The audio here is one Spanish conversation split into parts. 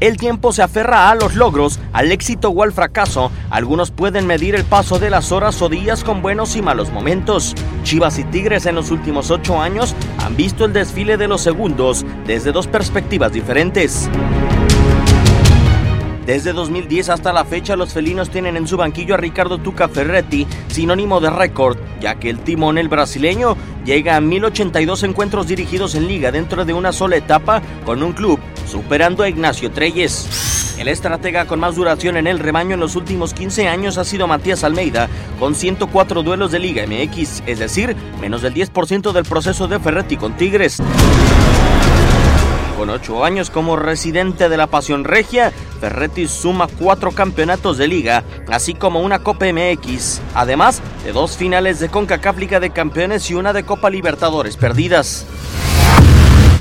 El tiempo se aferra a los logros, al éxito o al fracaso. Algunos pueden medir el paso de las horas o días con buenos y malos momentos. Chivas y Tigres en los últimos ocho años han visto el desfile de los segundos desde dos perspectivas diferentes. Desde 2010 hasta la fecha, los felinos tienen en su banquillo a Ricardo Tuca Ferretti, sinónimo de récord, ya que el timón, el brasileño, llega a 1082 encuentros dirigidos en liga dentro de una sola etapa con un club, superando a Ignacio Treyes. El estratega con más duración en el rebaño en los últimos 15 años ha sido Matías Almeida, con 104 duelos de Liga MX, es decir, menos del 10% del proceso de Ferretti con Tigres. Con ocho años como residente de la Pasión Regia, Ferretti suma cuatro campeonatos de liga, así como una Copa MX, además de dos finales de CONCACAF Liga de Campeones y una de Copa Libertadores perdidas.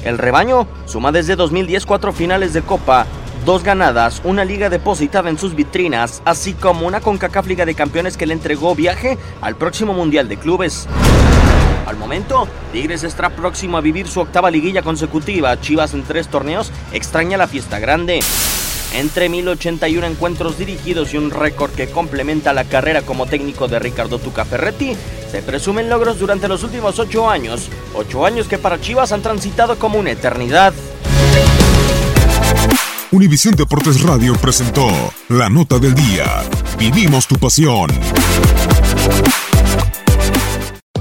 El rebaño suma desde 2010 cuatro finales de Copa, dos ganadas, una liga depositada en sus vitrinas, así como una CONCACAF Liga de Campeones que le entregó viaje al próximo Mundial de Clubes. Al momento, Tigres está próximo a vivir su octava liguilla consecutiva. Chivas en tres torneos extraña la fiesta grande. Entre 1081 encuentros dirigidos y un récord que complementa la carrera como técnico de Ricardo Tuca Ferretti, se presumen logros durante los últimos ocho años. Ocho años que para Chivas han transitado como una eternidad. Univisión Deportes Radio presentó La Nota del Día. Vivimos tu pasión.